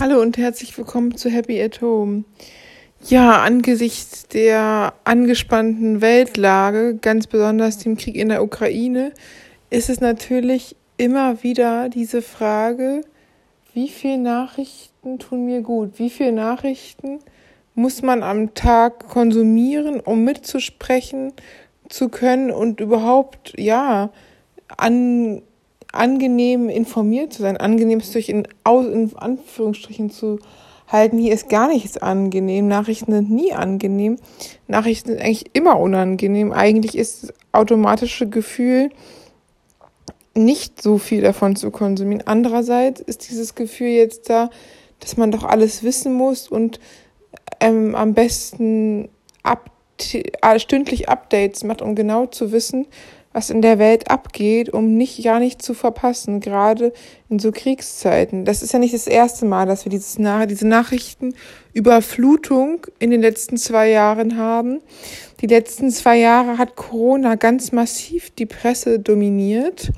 Hallo und herzlich willkommen zu Happy at Home. Ja, angesichts der angespannten Weltlage, ganz besonders dem Krieg in der Ukraine, ist es natürlich immer wieder diese Frage, wie viele Nachrichten tun mir gut? Wie viele Nachrichten muss man am Tag konsumieren, um mitzusprechen zu können und überhaupt, ja, an angenehm informiert zu sein. Angenehm ist durch in, in Anführungsstrichen zu halten. Hier ist gar nichts angenehm. Nachrichten sind nie angenehm. Nachrichten sind eigentlich immer unangenehm. Eigentlich ist das automatische Gefühl, nicht so viel davon zu konsumieren. Andererseits ist dieses Gefühl jetzt da, dass man doch alles wissen muss und ähm, am besten up stündlich Updates macht, um genau zu wissen, was in der Welt abgeht, um nicht gar nicht zu verpassen, gerade in so Kriegszeiten. Das ist ja nicht das erste Mal, dass wir dieses diese Nachrichtenüberflutung in den letzten zwei Jahren haben. Die letzten zwei Jahre hat Corona ganz massiv die Presse dominiert.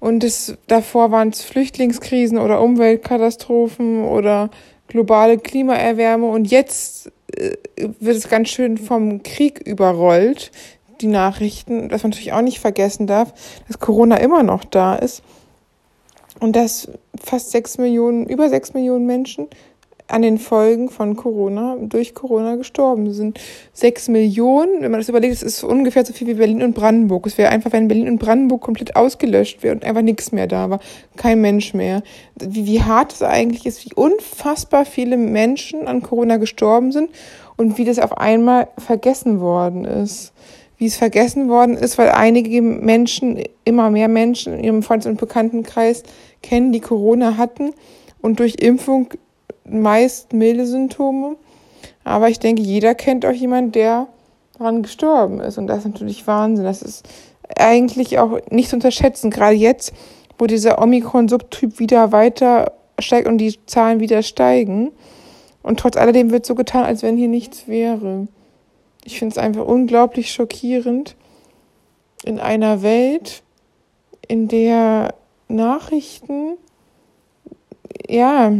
Und es, davor waren es Flüchtlingskrisen oder Umweltkatastrophen oder globale Klimaerwärmung. Und jetzt äh, wird es ganz schön vom Krieg überrollt, die Nachrichten, was man natürlich auch nicht vergessen darf, dass Corona immer noch da ist und dass fast sechs Millionen, über sechs Millionen Menschen an den Folgen von Corona, durch Corona gestorben sind. Sechs Millionen, wenn man das überlegt, das ist ungefähr so viel wie Berlin und Brandenburg. Es wäre einfach, wenn Berlin und Brandenburg komplett ausgelöscht wäre und einfach nichts mehr da war, kein Mensch mehr. Wie, wie hart es eigentlich ist, wie unfassbar viele Menschen an Corona gestorben sind und wie das auf einmal vergessen worden ist wie es vergessen worden ist, weil einige Menschen, immer mehr Menschen in ihrem Freundes- und Bekanntenkreis kennen, die Corona hatten und durch Impfung meist milde Symptome. Aber ich denke, jeder kennt auch jemanden, der daran gestorben ist. Und das ist natürlich Wahnsinn. Das ist eigentlich auch nicht zu unterschätzen, gerade jetzt, wo dieser Omikron-Subtyp wieder weiter steigt und die Zahlen wieder steigen. Und trotz alledem wird so getan, als wenn hier nichts wäre. Ich finde es einfach unglaublich schockierend in einer Welt, in der Nachrichten ja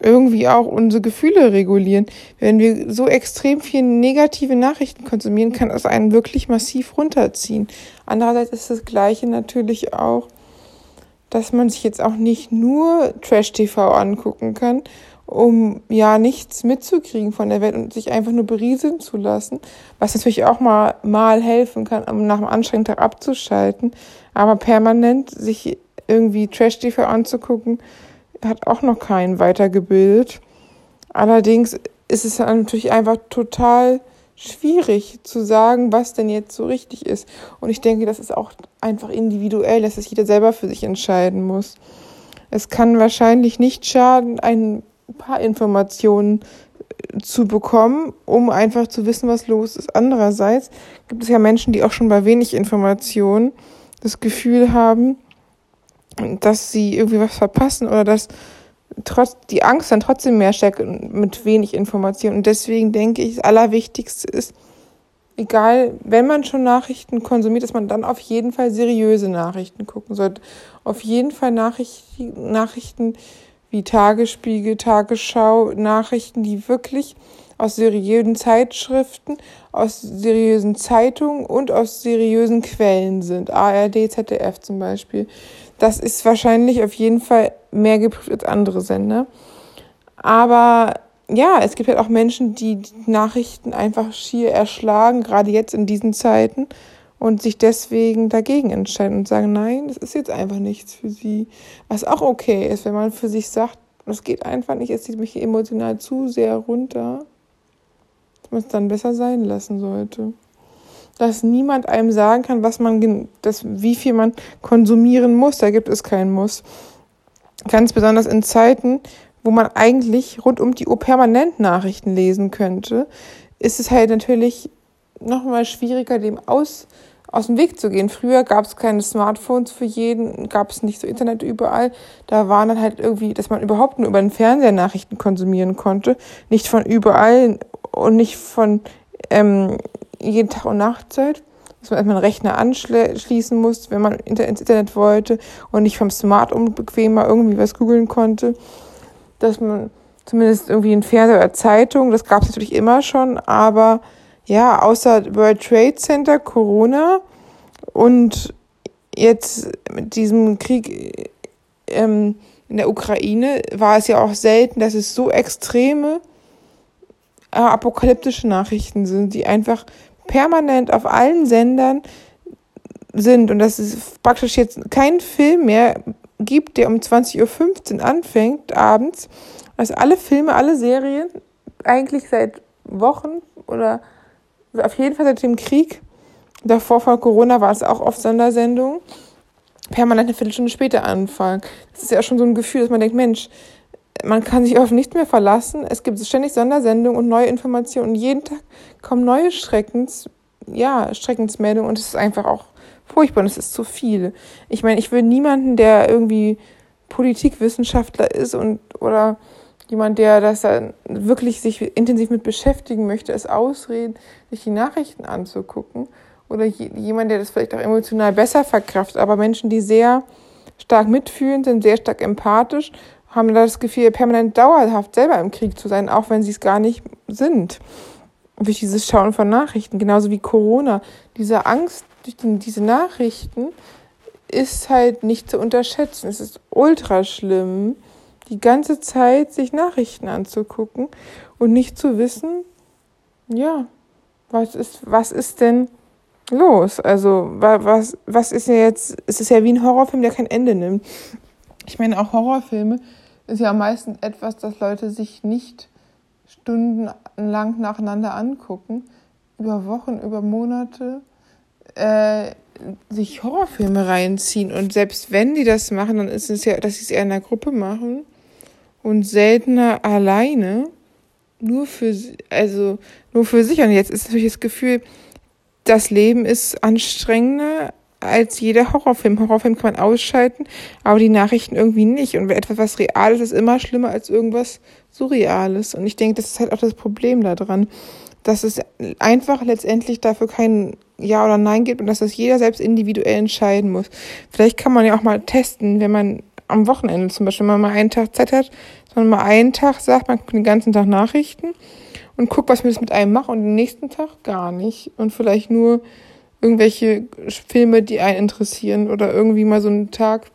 irgendwie auch unsere Gefühle regulieren. Wenn wir so extrem viel negative Nachrichten konsumieren, kann das einen wirklich massiv runterziehen. Andererseits ist das Gleiche natürlich auch, dass man sich jetzt auch nicht nur Trash-TV angucken kann um ja nichts mitzukriegen von der Welt und sich einfach nur berieseln zu lassen, was natürlich auch mal, mal helfen kann, um nach einem anstrengenden Tag abzuschalten. Aber permanent sich irgendwie Trash-TV anzugucken, hat auch noch keinen weitergebildet. Allerdings ist es natürlich einfach total schwierig zu sagen, was denn jetzt so richtig ist. Und ich denke, das ist auch einfach individuell, dass es jeder selber für sich entscheiden muss. Es kann wahrscheinlich nicht schaden, einen ein paar Informationen äh, zu bekommen, um einfach zu wissen, was los ist. Andererseits gibt es ja Menschen, die auch schon bei wenig Informationen das Gefühl haben, dass sie irgendwie was verpassen oder dass trotz die Angst dann trotzdem mehr stärkt mit wenig Informationen. Und deswegen denke ich, das Allerwichtigste ist, egal, wenn man schon Nachrichten konsumiert, dass man dann auf jeden Fall seriöse Nachrichten gucken sollte. Auf jeden Fall Nachrichten, Nachrichten wie Tagesspiegel, Tagesschau, Nachrichten, die wirklich aus seriösen Zeitschriften, aus seriösen Zeitungen und aus seriösen Quellen sind. ARD, ZDF zum Beispiel. Das ist wahrscheinlich auf jeden Fall mehr geprüft als andere Sender. Aber ja, es gibt halt auch Menschen, die die Nachrichten einfach schier erschlagen, gerade jetzt in diesen Zeiten und sich deswegen dagegen entscheiden und sagen, nein, das ist jetzt einfach nichts für sie. Was auch okay ist, wenn man für sich sagt, das geht einfach nicht, es zieht mich emotional zu sehr runter, dass man es dann besser sein lassen sollte. Dass niemand einem sagen kann, was man, das, wie viel man konsumieren muss, da gibt es keinen Muss. Ganz besonders in Zeiten, wo man eigentlich rund um die Uhr permanent Nachrichten lesen könnte, ist es halt natürlich nochmal schwieriger, dem aus, aus dem Weg zu gehen. Früher gab es keine Smartphones für jeden, gab es nicht so Internet überall. Da waren dann halt irgendwie, dass man überhaupt nur über den Fernseher Nachrichten konsumieren konnte. Nicht von überall und nicht von ähm, jeden Tag und Nachtzeit. Dass man erstmal einen Rechner anschließen musste, wenn man ins Internet wollte und nicht vom Smart unbequemer irgendwie was googeln konnte. dass man zumindest irgendwie in Fernseher oder Zeitung, das gab es natürlich immer schon, aber ja, außer World Trade Center, Corona und jetzt mit diesem Krieg ähm, in der Ukraine war es ja auch selten, dass es so extreme äh, apokalyptische Nachrichten sind, die einfach permanent auf allen Sendern sind. Und dass es praktisch jetzt keinen Film mehr gibt, der um 20.15 Uhr anfängt, abends, dass alle Filme, alle Serien eigentlich seit Wochen oder auf jeden Fall seit dem Krieg, davor vor Corona war es auch oft Sondersendungen, permanent eine Viertelstunde später anfangen. Das ist ja schon so ein Gefühl, dass man denkt, Mensch, man kann sich auf nichts mehr verlassen. Es gibt ständig Sondersendungen und neue Informationen und jeden Tag kommen neue Schreckens, ja, Schreckensmeldungen und es ist einfach auch furchtbar und es ist zu viel. Ich meine, ich will niemanden, der irgendwie Politikwissenschaftler ist und oder jemand, der das wirklich sich intensiv mit beschäftigen möchte, es ausreden, sich die Nachrichten anzugucken oder jemand, der das vielleicht auch emotional besser verkraftet, aber Menschen, die sehr stark mitfühlen, sind sehr stark empathisch, haben das Gefühl, permanent dauerhaft selber im Krieg zu sein, auch wenn sie es gar nicht sind. Durch dieses Schauen von Nachrichten, genauso wie Corona. Diese Angst durch die, diese Nachrichten ist halt nicht zu unterschätzen. Es ist ultra schlimm, die ganze Zeit sich Nachrichten anzugucken und nicht zu wissen, ja, was ist, was ist denn los? Also, was, was ist ja jetzt, es ist ja wie ein Horrorfilm, der kein Ende nimmt. Ich meine, auch Horrorfilme ist ja meistens etwas, das Leute sich nicht stundenlang nacheinander angucken, über Wochen, über Monate äh, sich Horrorfilme reinziehen. Und selbst wenn die das machen, dann ist es ja, dass sie es eher in einer Gruppe machen und seltener alleine. Nur für, also, nur für sich. Und jetzt ist natürlich das Gefühl, das Leben ist anstrengender als jeder Horrorfilm. Horrorfilm kann man ausschalten, aber die Nachrichten irgendwie nicht. Und etwas, was real ist, ist immer schlimmer als irgendwas Surreales. Und ich denke, das ist halt auch das Problem daran, dass es einfach letztendlich dafür kein Ja oder Nein gibt und dass das jeder selbst individuell entscheiden muss. Vielleicht kann man ja auch mal testen, wenn man am Wochenende zum Beispiel, wenn man mal einen Tag Zeit hat, sondern mal einen Tag sagt, man guckt den ganzen Tag Nachrichten und guckt, was mir das mit einem macht und den nächsten Tag gar nicht. Und vielleicht nur irgendwelche Filme, die einen interessieren oder irgendwie mal so einen Tag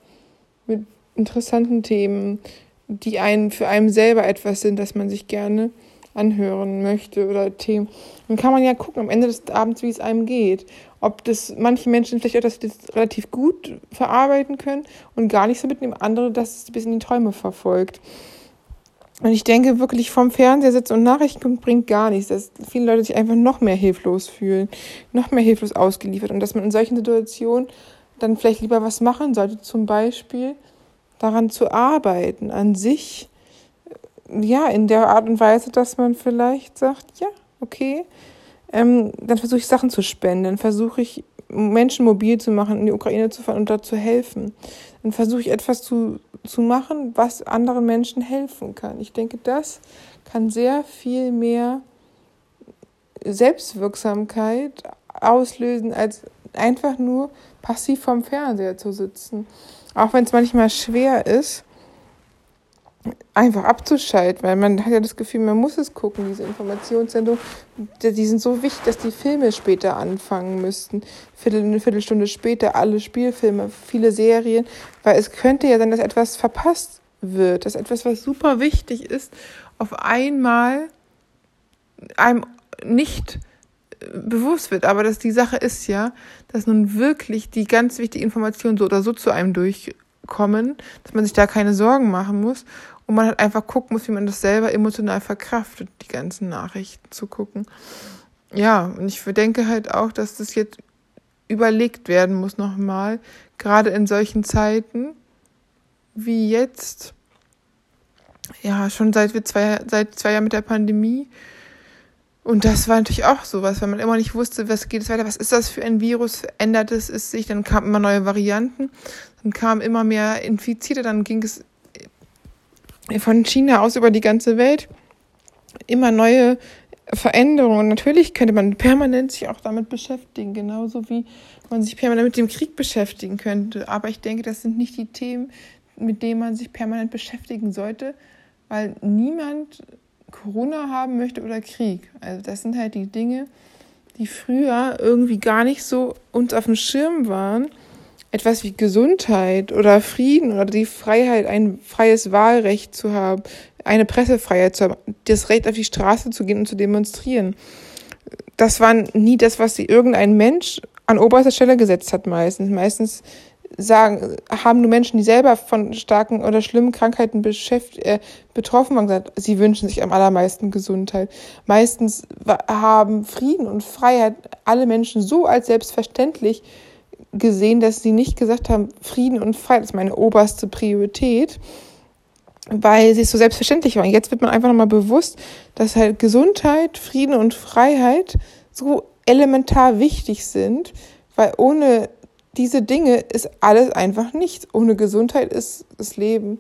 mit interessanten Themen, die einen für einen selber etwas sind, dass man sich gerne anhören möchte oder Themen. Dann kann man ja gucken am Ende des Abends, wie es einem geht. Ob das manche Menschen vielleicht auch das, relativ gut verarbeiten können und gar nicht so mitnehmen, andere, dass es bis in die Träume verfolgt. Und ich denke wirklich vom Fernseher sitzen und Nachrichten gucken bringt gar nichts, dass viele Leute sich einfach noch mehr hilflos fühlen, noch mehr hilflos ausgeliefert und dass man in solchen Situationen dann vielleicht lieber was machen sollte, zum Beispiel daran zu arbeiten, an sich, ja, in der Art und Weise, dass man vielleicht sagt, ja, okay, ähm, dann versuche ich Sachen zu spenden, dann versuche ich Menschen mobil zu machen, in die Ukraine zu fahren und dort zu helfen. Dann versuche ich etwas zu, zu machen, was anderen Menschen helfen kann. Ich denke, das kann sehr viel mehr Selbstwirksamkeit auslösen, als einfach nur passiv vorm Fernseher zu sitzen. Auch wenn es manchmal schwer ist, einfach abzuschalten, weil man hat ja das Gefühl, man muss es gucken, diese Informationssendung, die sind so wichtig, dass die Filme später anfangen müssten. Viertel, eine Viertelstunde später alle Spielfilme, viele Serien, weil es könnte ja sein, dass etwas verpasst wird, dass etwas, was super wichtig ist, auf einmal einem nicht bewusst wird. Aber dass die Sache ist ja, dass nun wirklich die ganz wichtige Information so oder so zu einem durchkommen, dass man sich da keine Sorgen machen muss und man halt einfach gucken muss, wie man das selber emotional verkraftet, die ganzen Nachrichten zu gucken. Ja, und ich denke halt auch, dass das jetzt überlegt werden muss nochmal, gerade in solchen Zeiten wie jetzt, ja, schon seit wir zwei, seit zwei Jahren mit der Pandemie. Und das war natürlich auch sowas, weil man immer nicht wusste, was geht es weiter, was ist das für ein Virus, ändert es, es sich, dann kamen immer neue Varianten, dann kamen immer mehr Infizierte, dann ging es von China aus über die ganze Welt immer neue Veränderungen. Natürlich könnte man permanent sich auch damit beschäftigen, genauso wie man sich permanent mit dem Krieg beschäftigen könnte. Aber ich denke, das sind nicht die Themen, mit denen man sich permanent beschäftigen sollte, weil niemand Corona haben möchte oder Krieg. Also das sind halt die Dinge, die früher irgendwie gar nicht so uns auf dem Schirm waren. Etwas wie Gesundheit oder Frieden oder die Freiheit, ein freies Wahlrecht zu haben, eine Pressefreiheit zu haben, das Recht auf die Straße zu gehen und zu demonstrieren. Das war nie das, was sie irgendein Mensch an oberster Stelle gesetzt hat meistens. Meistens sagen, haben nur Menschen, die selber von starken oder schlimmen Krankheiten beschäft, äh, betroffen waren, gesagt, sie wünschen sich am allermeisten Gesundheit. Meistens haben Frieden und Freiheit alle Menschen so als selbstverständlich gesehen, dass sie nicht gesagt haben, Frieden und Freiheit ist meine oberste Priorität, weil sie es so selbstverständlich waren. Jetzt wird man einfach nochmal bewusst, dass halt Gesundheit, Frieden und Freiheit so elementar wichtig sind, weil ohne diese Dinge ist alles einfach nichts. Ohne Gesundheit ist das Leben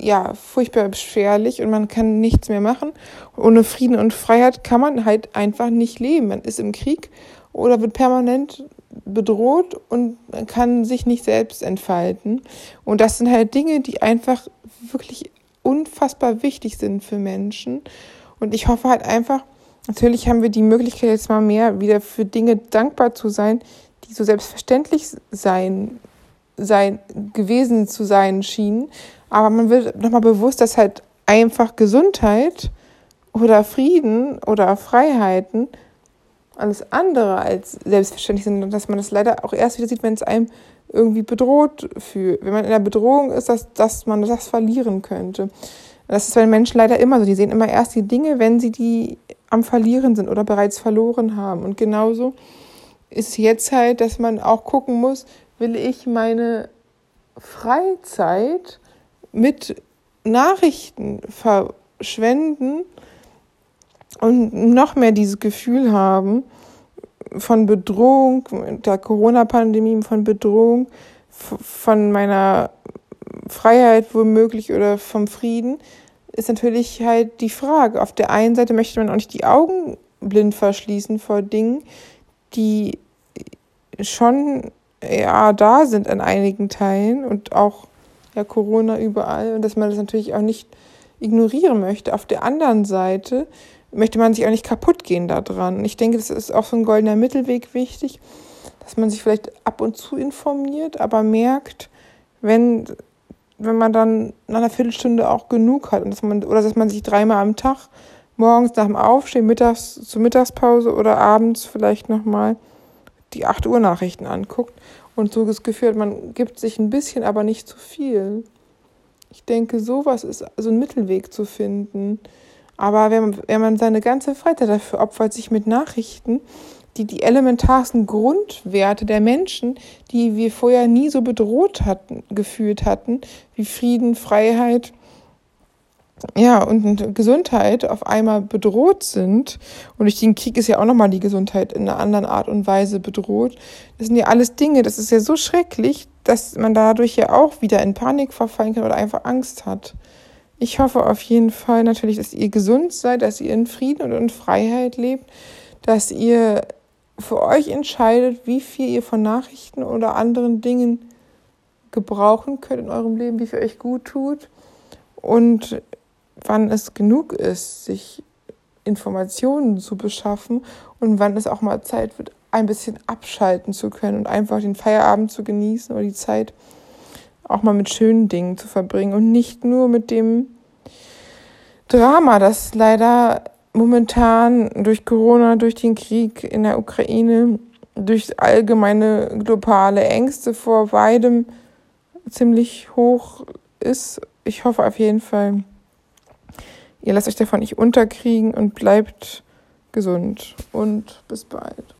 ja furchtbar beschwerlich und man kann nichts mehr machen. Ohne Frieden und Freiheit kann man halt einfach nicht leben. Man ist im Krieg oder wird permanent bedroht und kann sich nicht selbst entfalten. Und das sind halt Dinge, die einfach wirklich unfassbar wichtig sind für Menschen. Und ich hoffe halt einfach, natürlich haben wir die Möglichkeit jetzt mal mehr wieder für Dinge dankbar zu sein, die so selbstverständlich sein, sein, gewesen zu sein schienen. Aber man wird nochmal bewusst, dass halt einfach Gesundheit oder Frieden oder Freiheiten alles andere als selbstverständlich sind und dass man das leider auch erst wieder sieht, wenn es einem irgendwie bedroht fühlt. Wenn man in der Bedrohung ist, dass, dass man das verlieren könnte. Das ist bei den Menschen leider immer so. Die sehen immer erst die Dinge, wenn sie die am Verlieren sind oder bereits verloren haben. Und genauso ist jetzt halt, dass man auch gucken muss, will ich meine Freizeit mit Nachrichten verschwenden und noch mehr dieses Gefühl haben von Bedrohung, der Corona-Pandemie, von Bedrohung, von meiner Freiheit womöglich oder vom Frieden, ist natürlich halt die Frage. Auf der einen Seite möchte man auch nicht die Augen blind verschließen vor Dingen, die schon ja da sind an einigen Teilen und auch ja Corona überall und dass man das natürlich auch nicht ignorieren möchte. Auf der anderen Seite möchte man sich auch nicht kaputt gehen daran. Ich denke, das ist auch so ein goldener Mittelweg wichtig, dass man sich vielleicht ab und zu informiert, aber merkt, wenn wenn man dann nach einer Viertelstunde auch genug hat und dass man oder dass man sich dreimal am Tag morgens nach dem Aufstehen, mittags zur Mittagspause oder abends vielleicht nochmal mal die 8 Uhr Nachrichten anguckt und so das Gefühl hat, man gibt sich ein bisschen, aber nicht zu viel. Ich denke, sowas ist so ein Mittelweg zu finden. Aber wenn man, wenn man seine ganze Freizeit dafür opfert, sich mit Nachrichten, die die elementarsten Grundwerte der Menschen, die wir vorher nie so bedroht hatten, gefühlt hatten, wie Frieden, Freiheit, ja, und Gesundheit auf einmal bedroht sind, und durch den Krieg ist ja auch nochmal die Gesundheit in einer anderen Art und Weise bedroht, das sind ja alles Dinge, das ist ja so schrecklich, dass man dadurch ja auch wieder in Panik verfallen kann oder einfach Angst hat. Ich hoffe auf jeden Fall natürlich, dass ihr gesund seid, dass ihr in Frieden und in Freiheit lebt, dass ihr für euch entscheidet, wie viel ihr von Nachrichten oder anderen Dingen gebrauchen könnt in eurem Leben, wie viel euch gut tut. Und wann es genug ist, sich Informationen zu beschaffen und wann es auch mal Zeit wird, ein bisschen abschalten zu können und einfach den Feierabend zu genießen oder die Zeit auch mal mit schönen Dingen zu verbringen und nicht nur mit dem Drama, das leider momentan durch Corona, durch den Krieg in der Ukraine, durch allgemeine globale Ängste vor beidem ziemlich hoch ist. Ich hoffe auf jeden Fall, Ihr lasst euch davon nicht unterkriegen und bleibt gesund und bis bald.